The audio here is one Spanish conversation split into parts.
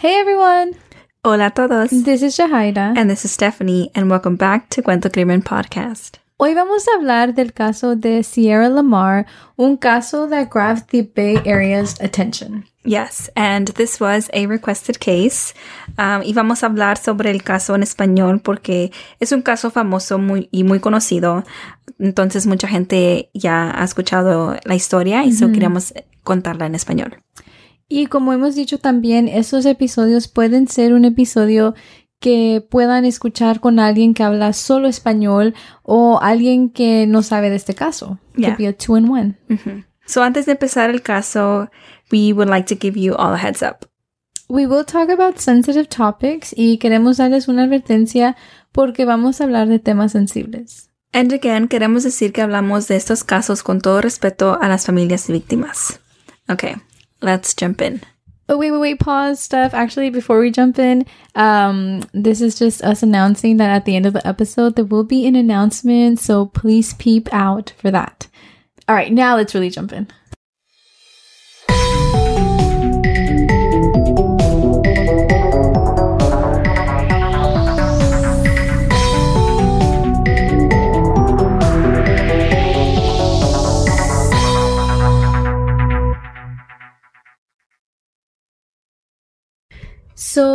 Hey everyone! Hola a todos. This is Jahaira. And this is Stephanie, and welcome back to Cuento Crimen Podcast. Hoy vamos a hablar del caso de Sierra Lamar, un caso that grabbed the Bay Area's attention. Yes, and this was a requested case. Um, y vamos a hablar sobre el caso en español porque es un caso famoso muy, y muy conocido. Entonces mucha gente ya ha escuchado la historia y so queremos contarla en español. Y como hemos dicho también, esos episodios pueden ser un episodio que puedan escuchar con alguien que habla solo español o alguien que no sabe de este caso. Yeah. Could be a two in one. So antes de empezar el caso, we would like to give you all a heads up. We will talk about sensitive topics y queremos darles una advertencia porque vamos a hablar de temas sensibles. And again, queremos decir que hablamos de estos casos con todo respeto a las familias y víctimas. Okay, let's jump in. Oh, wait, wait, wait, pause stuff. Actually, before we jump in, um, this is just us announcing that at the end of the episode, there will be an announcement. So please peep out for that. All right, now let's really jump in.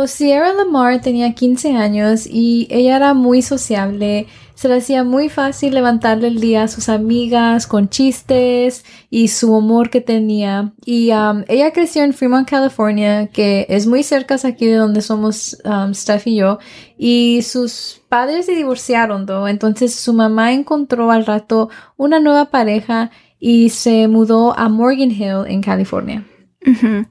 Sierra Lamar tenía 15 años y ella era muy sociable. Se le hacía muy fácil levantarle el día a sus amigas con chistes y su humor que tenía. Y um, ella creció en Fremont, California, que es muy cerca aquí de donde somos um, Steph y yo. Y sus padres se divorciaron, ¿no? Entonces su mamá encontró al rato una nueva pareja y se mudó a Morgan Hill en California. Ah,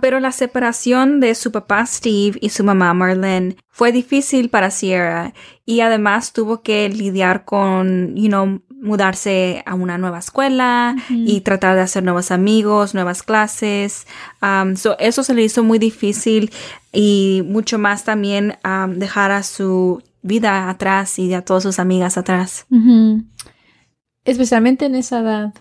pero la separación de su papá Steve y su mamá Marlene fue difícil para Sierra y además tuvo que lidiar con, you know, mudarse a una nueva escuela y tratar de hacer nuevos amigos, nuevas clases. Um, so eso se le hizo muy difícil y mucho más también um, dejar a su vida atrás y a todas sus amigas atrás. Especialmente en esa edad.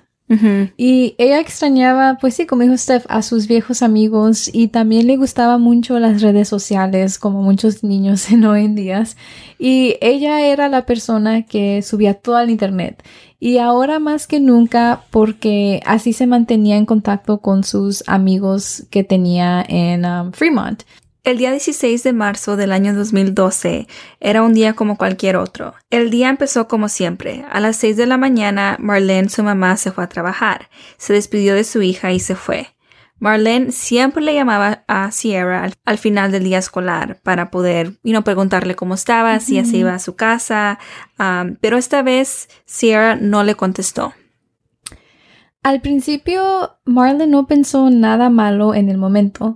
Y ella extrañaba, pues sí, como dijo Steph, a sus viejos amigos y también le gustaba mucho las redes sociales, como muchos niños en hoy en día. Y ella era la persona que subía todo al internet. Y ahora más que nunca, porque así se mantenía en contacto con sus amigos que tenía en um, Fremont. El día 16 de marzo del año 2012 era un día como cualquier otro. El día empezó como siempre. A las 6 de la mañana, Marlene, su mamá, se fue a trabajar. Se despidió de su hija y se fue. Marlene siempre le llamaba a Sierra al, final del día escolar para poder, you know, preguntarle cómo estaba, si ya se iba a su casa, um, pero esta vez Sierra no le contestó. Al principio, Marlene no pensó nada malo en el momento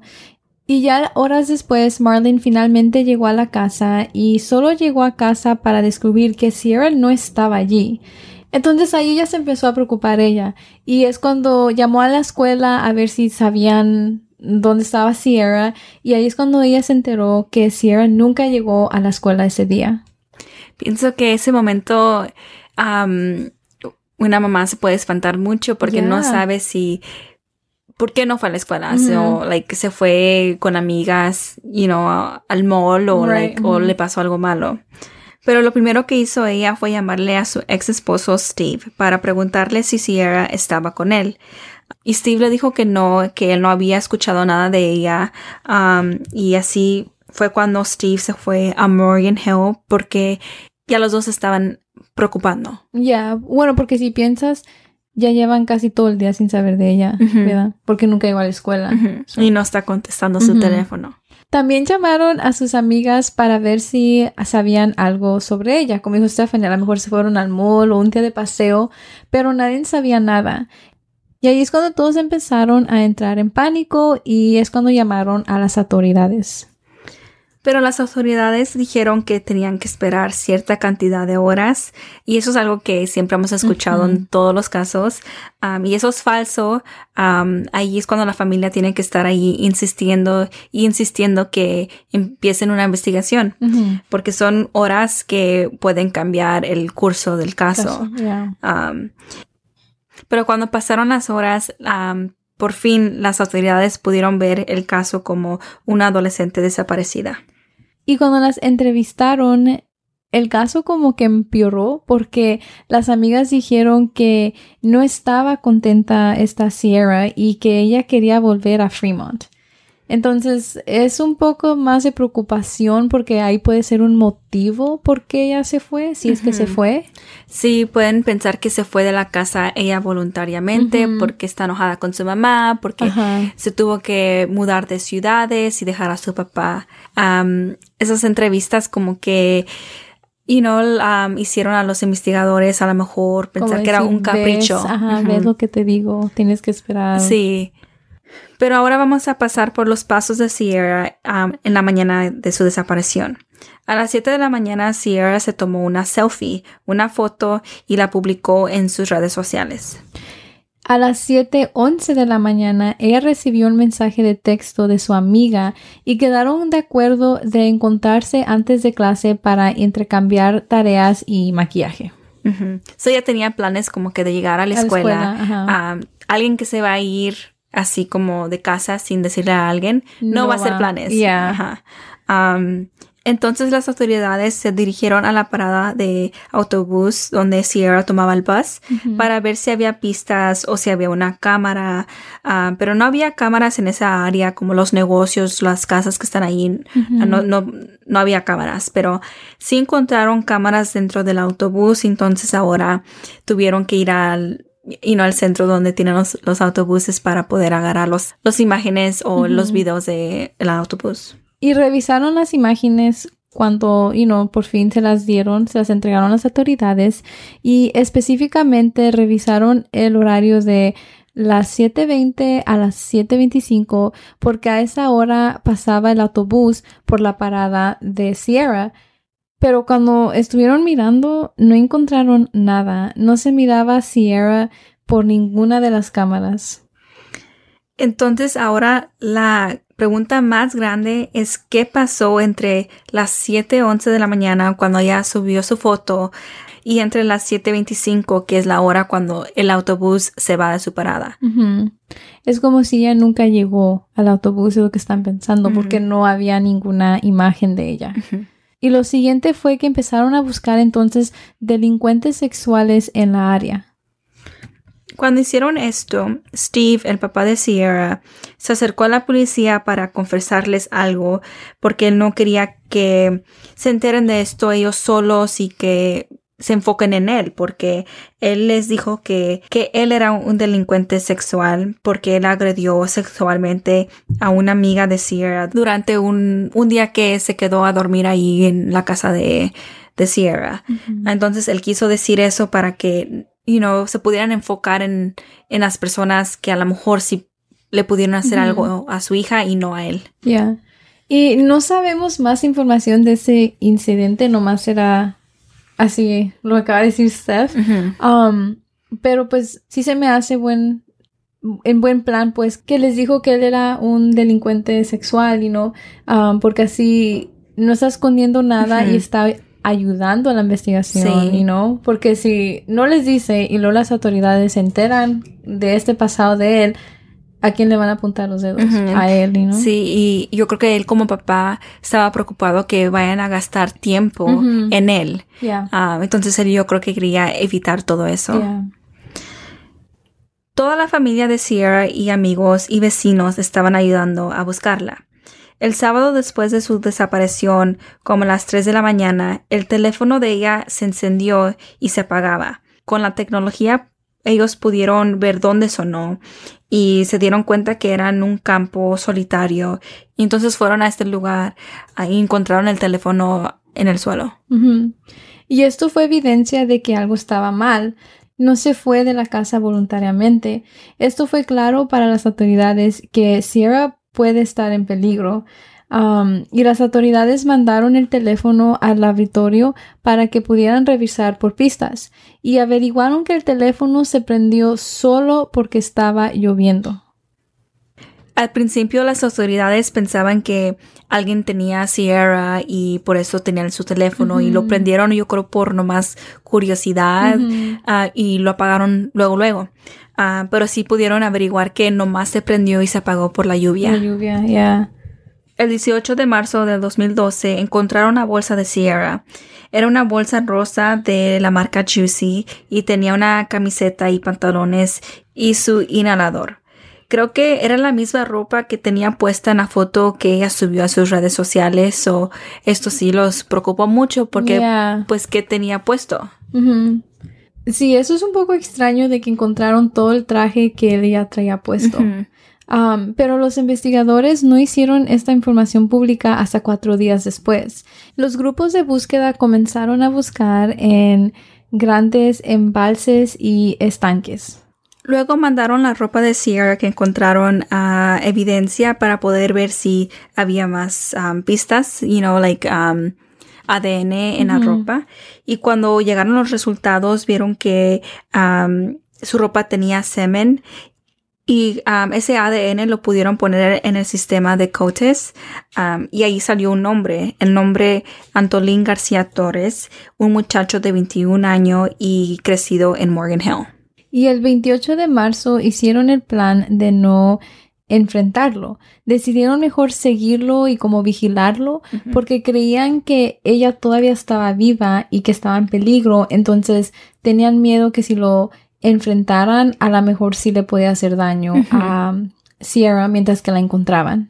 y ya horas después, Marlene finalmente llegó a la casa y solo llegó a casa para descubrir que Sierra no estaba allí. Entonces ahí ya se empezó a preocupar ella y es cuando llamó a la escuela a ver si sabían dónde estaba Sierra y ahí es cuando ella se enteró que Sierra nunca llegó a la escuela ese día. Pienso que ese momento una mamá se puede espantar mucho porque no sabe si ¿por qué no fue a la escuela? O, like, se fue con amigas, you know, al mall o, like, o le pasó algo malo. Pero lo primero que hizo ella fue llamarle a su ex esposo Steve para preguntarle si Sierra estaba con él. Y Steve le dijo que no, que él no había escuchado nada de ella. Um, y así fue cuando Steve se fue a Morgan Hill porque ya los dos estaban preocupando. Ya, bueno, porque si piensas, ya llevan casi todo el día sin saber de ella, ¿verdad? Porque nunca iba a la escuela. Y no está contestando su teléfono. También llamaron a sus amigas para ver si sabían algo sobre ella. Como dijo Stephanie, a lo mejor se fueron al mall o un día de paseo, pero nadie sabía nada. Y ahí es cuando todos empezaron a entrar en pánico y es cuando llamaron a las autoridades. Pero las autoridades dijeron que tenían que esperar cierta cantidad de horas y eso es algo que siempre hemos escuchado en todos los casos y eso es falso. ahí es cuando la familia tiene que estar ahí insistiendo y insistiendo que empiecen una investigación porque son horas que pueden cambiar el curso del caso. pero cuando pasaron las horas, por fin las autoridades pudieron ver el caso como una adolescente desaparecida. Y cuando las entrevistaron, el caso como que empeoró porque las amigas dijeron que no estaba contenta esta Sierra y que ella quería volver a Fremont. Entonces es un poco más de preocupación porque ahí puede ser un motivo por qué ella se fue, si es que se fue. Sí, pueden pensar que se fue de la casa ella voluntariamente porque está enojada con su mamá, porque se tuvo que mudar de ciudades y dejar a su papá. esas entrevistas como que y no hicieron a los investigadores a lo mejor pensar que era un capricho. ajá, ves lo que te digo, tienes que esperar. Sí. Pero ahora vamos a pasar por los pasos de Sierra en la mañana de su desaparición. A las 7 de la mañana, Sierra se tomó una selfie, una foto y la publicó en sus redes sociales. A las 7:11 de la mañana, ella recibió un mensaje de texto de su amiga y quedaron de acuerdo de encontrarse antes de clase para intercambiar tareas y maquillaje. So ella tenía planes como que de llegar a la escuela, alguien que se va a ir así como de casa sin decirle a alguien, no, va a hacer planes. entonces las autoridades se dirigieron a la parada de autobús donde Sierra tomaba el bus para ver si había pistas o si había una cámara, pero no había cámaras en esa área como los negocios, las casas que están ahí, no, no, no había cámaras, pero sí encontraron cámaras dentro del autobús, entonces ahora tuvieron que ir al y no al centro donde tienen los, autobuses para poder agarrar los, imágenes o los videos del autobús. Y revisaron las imágenes cuando, you know, por fin se las dieron, se las entregaron a las autoridades y específicamente revisaron el horario de las 7.20 a las 7.25 porque a esa hora pasaba el autobús por la parada de Sierra pero cuando estuvieron mirando, no encontraron nada. No se miraba Sierra por ninguna de las cámaras. Entonces ahora la pregunta más grande es qué pasó entre las 7.11 de la mañana cuando ella subió su foto y entre las 7.25 que es la hora cuando el autobús se va de su parada. Es como si ella nunca llegó al autobús, es lo que están pensando, porque no había ninguna imagen de ella. Y lo siguiente fue que empezaron a buscar entonces delincuentes sexuales en la área. Cuando hicieron esto, Steve, el papá de Sierra, se acercó a la policía para confesarles algo porque él no quería que se enteren de esto ellos solos y que se enfoquen en él, porque él les dijo que, que él era un delincuente sexual porque él agredió sexualmente a una amiga de Sierra durante un, un día que se quedó a dormir ahí en la casa de, de Sierra. Entonces él quiso decir eso para que, you know, se pudieran enfocar en, en las personas que a lo mejor sí le pudieron hacer algo a su hija y no a él. Ya. Y no sabemos más información de ese incidente, nomás era Así lo acaba de decir Steph. Um, pero pues sí se me hace buen, en buen plan, pues que les dijo que él era un delincuente sexual, y no, um, porque así no está escondiendo nada y está ayudando a la investigación, sí. no, porque si no les dice y luego las autoridades se enteran de este pasado de él, ¿A quién le van a apuntar los dedos? A él, ¿no? Sí, y yo creo que él como papá estaba preocupado que vayan a gastar tiempo en él. Ah, entonces él yo creo que quería evitar todo eso. Toda la familia de Sierra y amigos y vecinos estaban ayudando a buscarla. El sábado después de su desaparición, como a las 3 de la mañana, el teléfono de ella se encendió y se apagaba. Con la tecnología ellos pudieron ver dónde sonó y se dieron cuenta que era en un campo solitario. Y entonces fueron a este lugar y encontraron el teléfono en el suelo. Y esto fue evidencia de que algo estaba mal. No se fue de la casa voluntariamente. Esto fue claro para las autoridades que Sierra puede estar en peligro. Um, y las autoridades mandaron el teléfono al laboratorio para que pudieran revisar por pistas y averiguaron que el teléfono se prendió solo porque estaba lloviendo. Al principio las autoridades pensaban que alguien tenía Sierra y por eso tenían su teléfono y lo prendieron yo creo por nomás curiosidad ah, y lo apagaron luego luego. Ah, pero sí pudieron averiguar que nomás se prendió y se apagó por la lluvia. La lluvia, ya. El 18 de marzo del 2012 encontraron una bolsa de Sierra. Era una bolsa rosa de la marca Juicy y tenía una camiseta y pantalones y su inhalador. Creo que era la misma ropa que tenía puesta en la foto que ella subió a sus redes sociales o esto sí los preocupó mucho porque pues que tenía puesto. Sí, eso es un poco extraño de que encontraron todo el traje que ella traía puesto. Um, pero los investigadores no hicieron esta información pública hasta cuatro días después. Los grupos de búsqueda comenzaron a buscar en grandes embalses y estanques. Luego mandaron la ropa de Sierra que encontraron a evidencia para poder ver si había más um, pistas, you know, like um, ADN en la ropa. Y cuando llegaron los resultados, vieron que su ropa tenía semen y um, ese ADN lo pudieron poner en el sistema de COTES um, y ahí salió un nombre, el nombre Antolín García Torres, un muchacho de 21 años y crecido en Morgan Hill. Y el 28 de marzo hicieron el plan de no enfrentarlo. Decidieron mejor seguirlo y como vigilarlo porque creían que ella todavía estaba viva y que estaba en peligro, entonces tenían miedo que si lo enfrentaran, a lo mejor sí le podía hacer daño a Sierra mientras que la encontraban.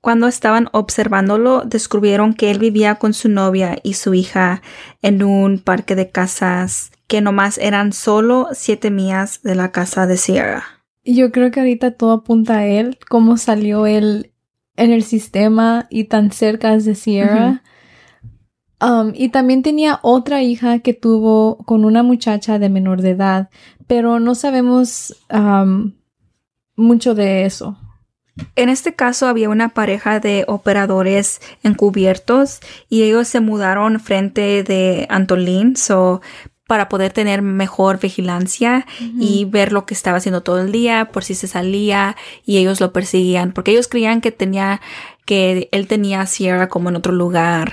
Cuando estaban observándolo, descubrieron que él vivía con su novia y su hija en un parque de casas que nomás eran solo siete millas de la casa de Sierra. Yo creo que ahorita todo apunta a él, cómo salió él en el sistema y tan cerca de Sierra. Um, y también tenía otra hija que tuvo con una muchacha de menor de edad, pero no sabemos um, mucho de eso. En este caso había una pareja de operadores encubiertos y ellos se mudaron frente de Antolín so, para poder tener mejor vigilancia y ver lo que estaba haciendo todo el día por si se salía y ellos lo perseguían porque ellos creían que tenía que él tenía Sierra como en otro lugar.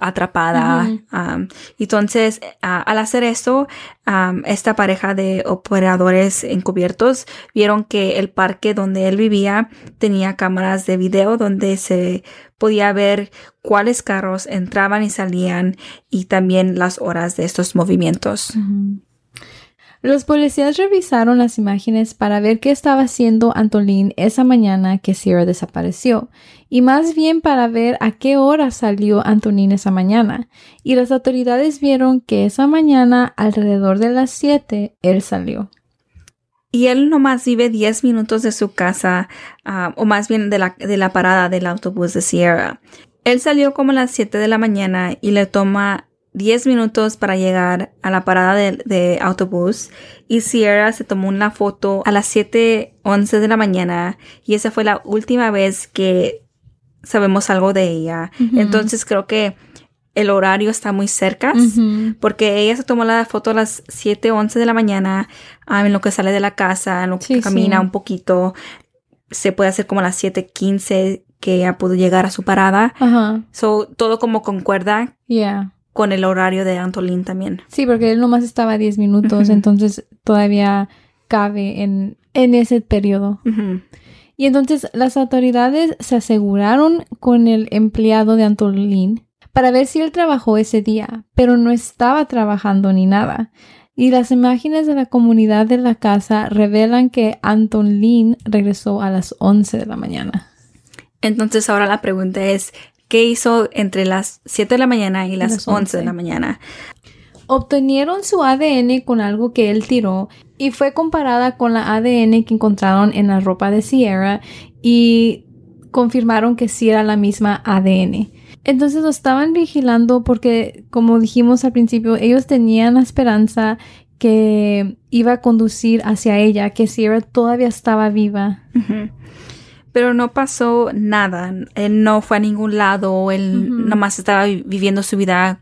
atrapada. entonces, al hacer eso, esta pareja de operadores encubiertos vieron que el parque donde él vivía tenía cámaras de video donde se podía ver cuáles carros entraban y salían y también las horas de estos movimientos. Los policías revisaron las imágenes para ver qué estaba haciendo Antolín esa mañana que Sierra desapareció, y más bien para ver a qué hora salió Antolín esa mañana. Y las autoridades vieron que esa mañana, alrededor de las 7, él salió. Y él nomás vive 10 minutos de su casa, ah, o más bien de la, de la parada del autobús de Sierra. Él salió como a las 7 de la mañana y le toma 10 minutos para llegar a la parada de, autobús y Sierra se tomó una foto a las 7.11 de la mañana y esa fue la última vez que sabemos algo de ella. Entonces creo que el horario está muy cerca porque ella se tomó la foto a las 7.11 de la mañana ah, en lo que sale de la casa, en lo que camina un poquito. Se puede hacer como a las 7.15 que ella pudo llegar a su parada. So, todo como concuerda. Yeah con el horario de Antolín también. Sí, porque él nomás estaba 10 minutos, entonces todavía cabe en, en ese periodo. Y entonces las autoridades se aseguraron con el empleado de Antolín para ver si él trabajó ese día, pero no estaba trabajando ni nada. Y las imágenes de la comunidad de la casa revelan que Anton Lynn regresó a las 11 de la mañana. Entonces ahora la pregunta es, ¿qué hizo entre las 7 de la mañana y las, 11 de la mañana? Obtenieron su ADN con algo que él tiró y fue comparada con la ADN que encontraron en la ropa de Sierra y confirmaron que sí era la misma ADN. Entonces lo estaban vigilando porque, como dijimos al principio, ellos tenían la esperanza que iba a conducir hacia ella, que Sierra todavía estaba viva. Pero no pasó nada. Él no fue a ningún lado. Él nomás estaba viviendo su vida,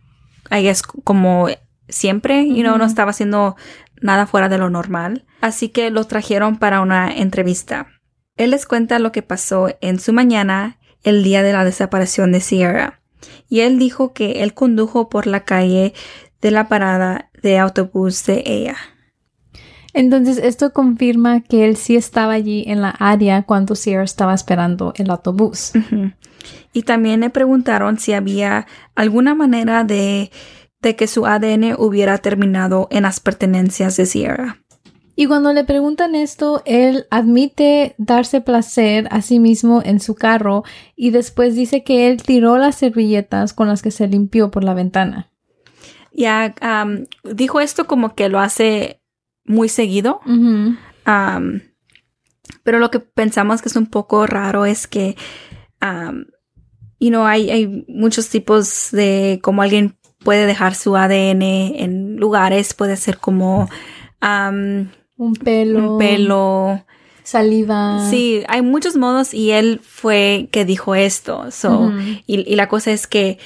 ahí es como siempre, y no estaba haciendo nada fuera de lo normal. Así que lo trajeron para una entrevista. Él les cuenta lo que pasó en su mañana el día de la desaparición de Sierra. Y él dijo que él condujo por la calle de la parada de autobús de ella. Entonces, esto confirma que él sí estaba allí en la área cuando Sierra estaba esperando el autobús. Y también le preguntaron si había alguna manera de, de que su ADN hubiera terminado en las pertenencias de Sierra. Y cuando le preguntan esto, él admite darse placer a sí mismo en su carro y después dice que él tiró las servilletas con las que se limpió por la ventana. Ya dijo esto como que lo hace muy seguido. pero lo que pensamos que es un poco raro es que, y no hay, hay muchos tipos de cómo alguien puede dejar su ADN en lugares, puede ser como un pelo. Un pelo. Saliva. Sí, hay muchos modos y él fue que dijo esto. So, y, la cosa es que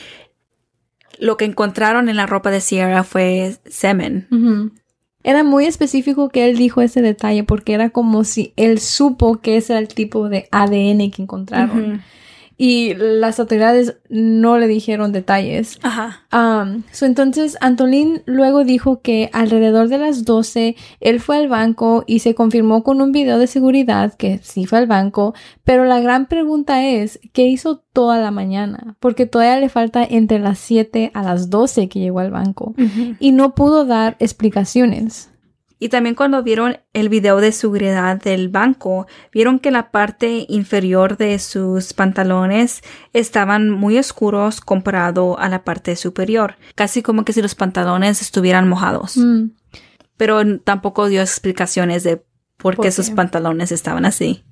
lo que encontraron en la ropa de Sierra fue semen. Era muy específico que él dijo ese detalle porque era como si él supo que ese era el tipo de ADN que encontraron y las autoridades no le dijeron detalles. Ajá. entonces, Antolín luego dijo que alrededor de las 12 él fue al banco y se confirmó con un video de seguridad que sí fue al banco, pero la gran pregunta es, ¿qué hizo toda la mañana? Porque todavía le falta entre las 7 a las 12 que llegó al banco y no pudo dar explicaciones. Y también cuando vieron el video de seguridad del banco, vieron que la parte inferior de sus pantalones estaban muy oscuros comparado a la parte superior, casi como que si los pantalones estuvieran mojados. Mm. Pero tampoco dio explicaciones de por, qué, sus pantalones estaban así.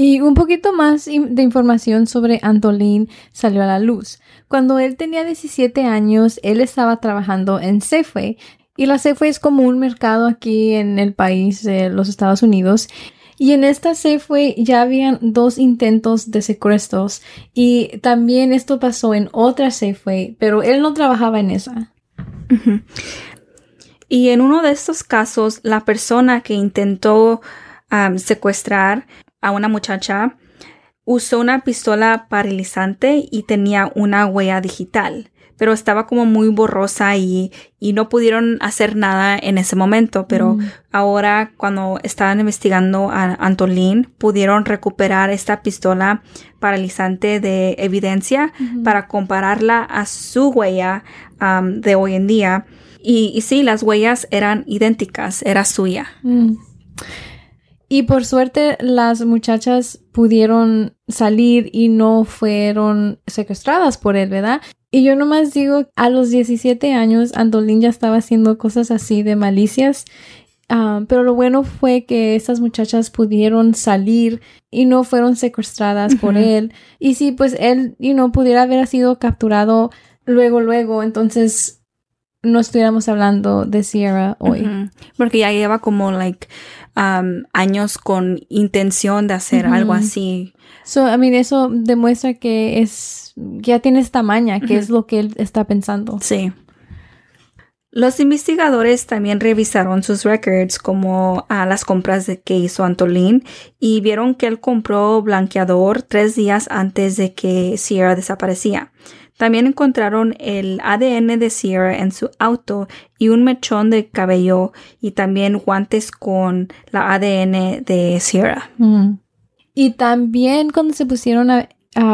Y un poquito más de información sobre Antolín salió a la luz. Cuando él tenía 17 años, él estaba trabajando en Safeway, y la Safeway es como un mercado aquí en el país de los Estados Unidos. Y en esta Safeway ya habían dos intentos de secuestros. Y también esto pasó en otra Safeway, pero él no trabajaba en esa. Y en uno de estos casos, la persona que intentó secuestrar a una muchacha usó una pistola paralizante y tenía una huella digital pero estaba como muy borrosa y, y no pudieron hacer nada en ese momento. Pero mm. ahora, cuando estaban investigando a Antolín, pudieron recuperar esta pistola paralizante de evidencia para compararla a su huella de hoy en día. Y, y, sí, las huellas eran idénticas, era suya. Mm. Y por suerte las muchachas pudieron salir y no fueron secuestradas por él, ¿verdad? Y yo nomás digo, a los 17 años, Antolín ya estaba haciendo cosas así de malicias. Ah, pero lo bueno fue que estas muchachas pudieron salir y no fueron secuestradas por él. Y si pues él, you know, pudiera haber sido capturado luego, luego, entonces no estuviéramos hablando de Sierra hoy. Porque ya lleva como, like, um, años con intención de hacer algo así. So, I mean, eso demuestra que es, ya tiene esta maña, que es lo que él está pensando. Sí. Los investigadores también revisaron sus records como a las compras de que hizo Antolín y vieron que él compró blanqueador tres días antes de que Sierra desaparecía. También encontraron el ADN de Sierra en su auto y un mechón de cabello y también guantes con la ADN de Sierra. Mm. Y también cuando se pusieron a,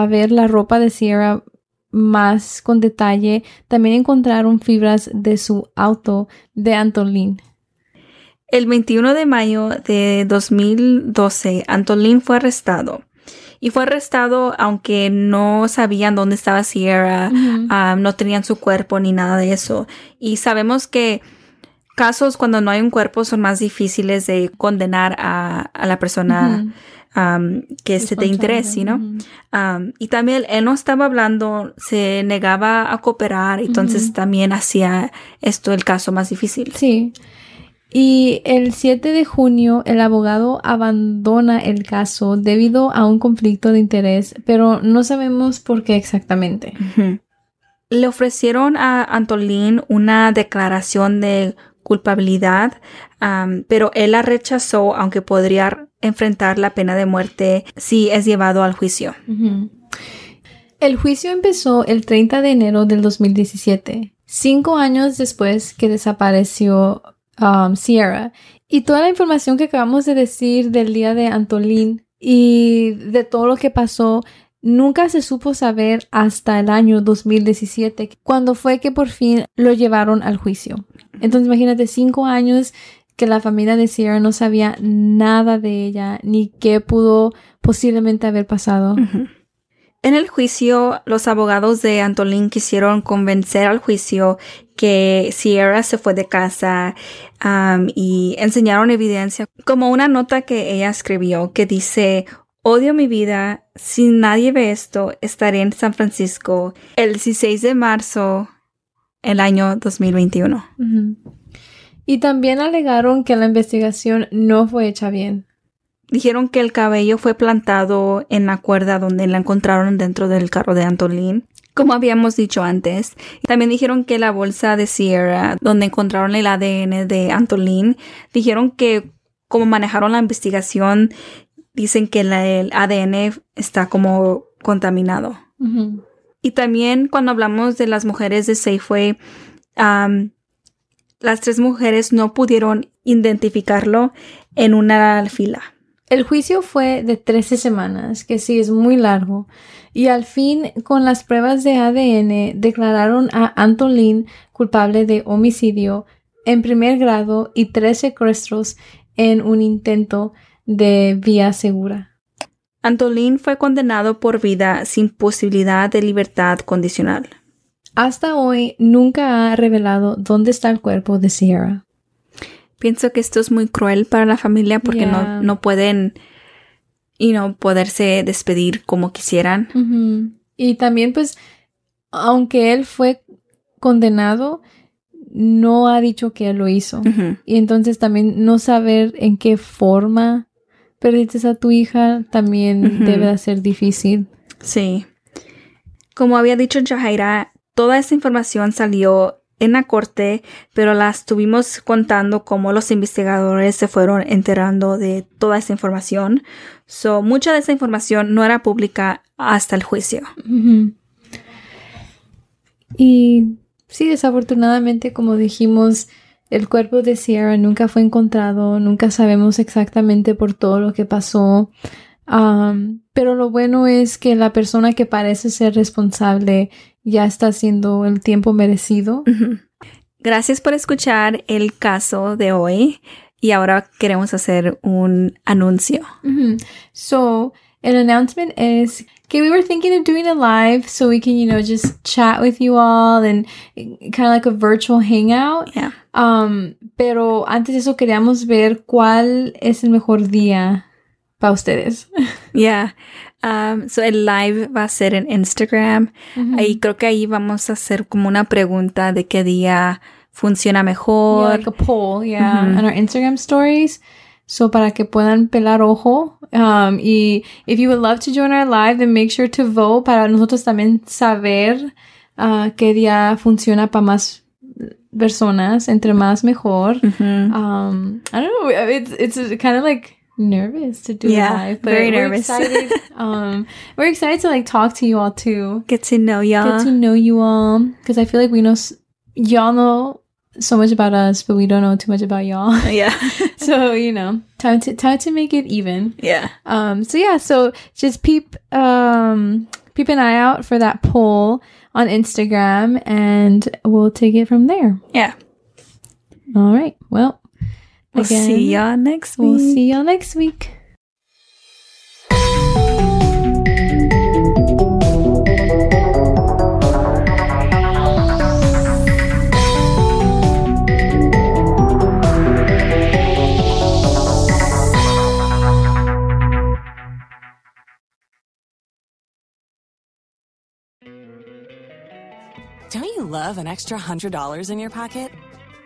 ver la ropa de Sierra más con detalle, también encontraron fibras de su auto de Antolín. El 21 de mayo de 2012, Antolín fue arrestado. Y fue arrestado aunque no sabían dónde estaba Sierra, ah, no tenían su cuerpo ni nada de eso. Y sabemos que casos cuando no hay un cuerpo son más difíciles de condenar a, la persona que es de interés, ¿no? y también él no estaba hablando, se negaba a cooperar, entonces también hacía esto el caso más difícil. Sí. Y el 7 de junio el abogado abandona el caso debido a un conflicto de interés, pero no sabemos por qué exactamente. Le ofrecieron a Antolín una declaración de culpabilidad, pero él la rechazó, aunque podría enfrentar la pena de muerte si es llevado al juicio. El juicio empezó el 30 de enero del 2017, cinco años después que desapareció um, Sierra. Y toda la información que acabamos de decir del día de Antolín y de todo lo que pasó nunca se supo saber hasta el año 2017, cuando fue que por fin lo llevaron al juicio. Entonces imagínate cinco años que la familia de Sierra no sabía nada de ella ni qué pudo posiblemente haber pasado. En el juicio, los abogados de Antolín quisieron convencer al juicio que Sierra se fue de casa y enseñaron evidencia, como una nota que ella escribió que dice, Odio mi vida. Si nadie ve esto, estaré en San Francisco el 16 de marzo el año 2021. Y también alegaron que la investigación no fue hecha bien. Dijeron que el cabello fue plantado en la cuerda donde la encontraron dentro del carro de Antolín, como habíamos dicho antes. También dijeron que la bolsa de Sierra, donde encontraron el ADN de Antolín, dijeron que como manejaron la investigación, dicen que el ADN está como contaminado. Y también cuando hablamos de las mujeres de Safeway, las tres mujeres no pudieron identificarlo en una fila. El juicio fue de 13 semanas, que sí es muy largo, y al fin, con las pruebas de ADN, declararon a Antolín culpable de homicidio en primer grado y tres secuestros en un intento de vía segura. Antolín fue condenado por vida sin posibilidad de libertad condicional. Hasta hoy nunca ha revelado dónde está el cuerpo de Sierra. Pienso que esto es muy cruel para la familia porque no, no, pueden y no poderse despedir como quisieran. Y también pues, aunque él fue condenado, no ha dicho que él lo hizo. Y entonces también no saber en qué forma perdiste a tu hija también debe de ser difícil. Sí. Como había dicho Jahaira, toda esa información salió en la corte, pero la estuvimos contando cómo los investigadores se fueron enterando de toda esa información. So, mucha de esa información no era pública hasta el juicio. Y sí, desafortunadamente, como dijimos, el cuerpo de Sierra nunca fue encontrado, nunca sabemos exactamente por todo lo que pasó. pero lo bueno es que la persona que parece ser responsable ya está haciendo el tiempo merecido. Gracias por escuchar el caso de hoy y ahora queremos hacer un anuncio. So, el announcement es okay, we were thinking of doing a live so we can, you know, just chat with you all and kind of like a virtual hangout. Yeah. Um, pero antes de eso queríamos ver cuál es el mejor día para ustedes. Yeah. Um, so el live va a ser en Instagram. Ahí creo que ahí vamos a hacer como una pregunta de qué día funciona mejor. Yeah, like a poll, yeah, on our Instagram stories. So para que puedan pelar ojo. Um, y if you would love to join our live, then make sure to vote para nosotros también saber uh, qué día funciona para más personas. Entre más mejor. Um, I don't know. It's, it's kind of like nervous to do yeah, live, but very we're nervous. Excited, um, we're excited to like talk to you all too. Get to know y'all. Get to know you all because I feel like we know s- y'all know so much about us, but we don't know too much about y'all. Yeah. so you know, time to time to make it even. Yeah. Um. So yeah. So just peep um peep an eye out for that poll on Instagram, and we'll take it from there. Yeah. All right. Well, we'll again, see y'all next week. We'll see y'all next week. Don't you love an extra $100 in your pocket?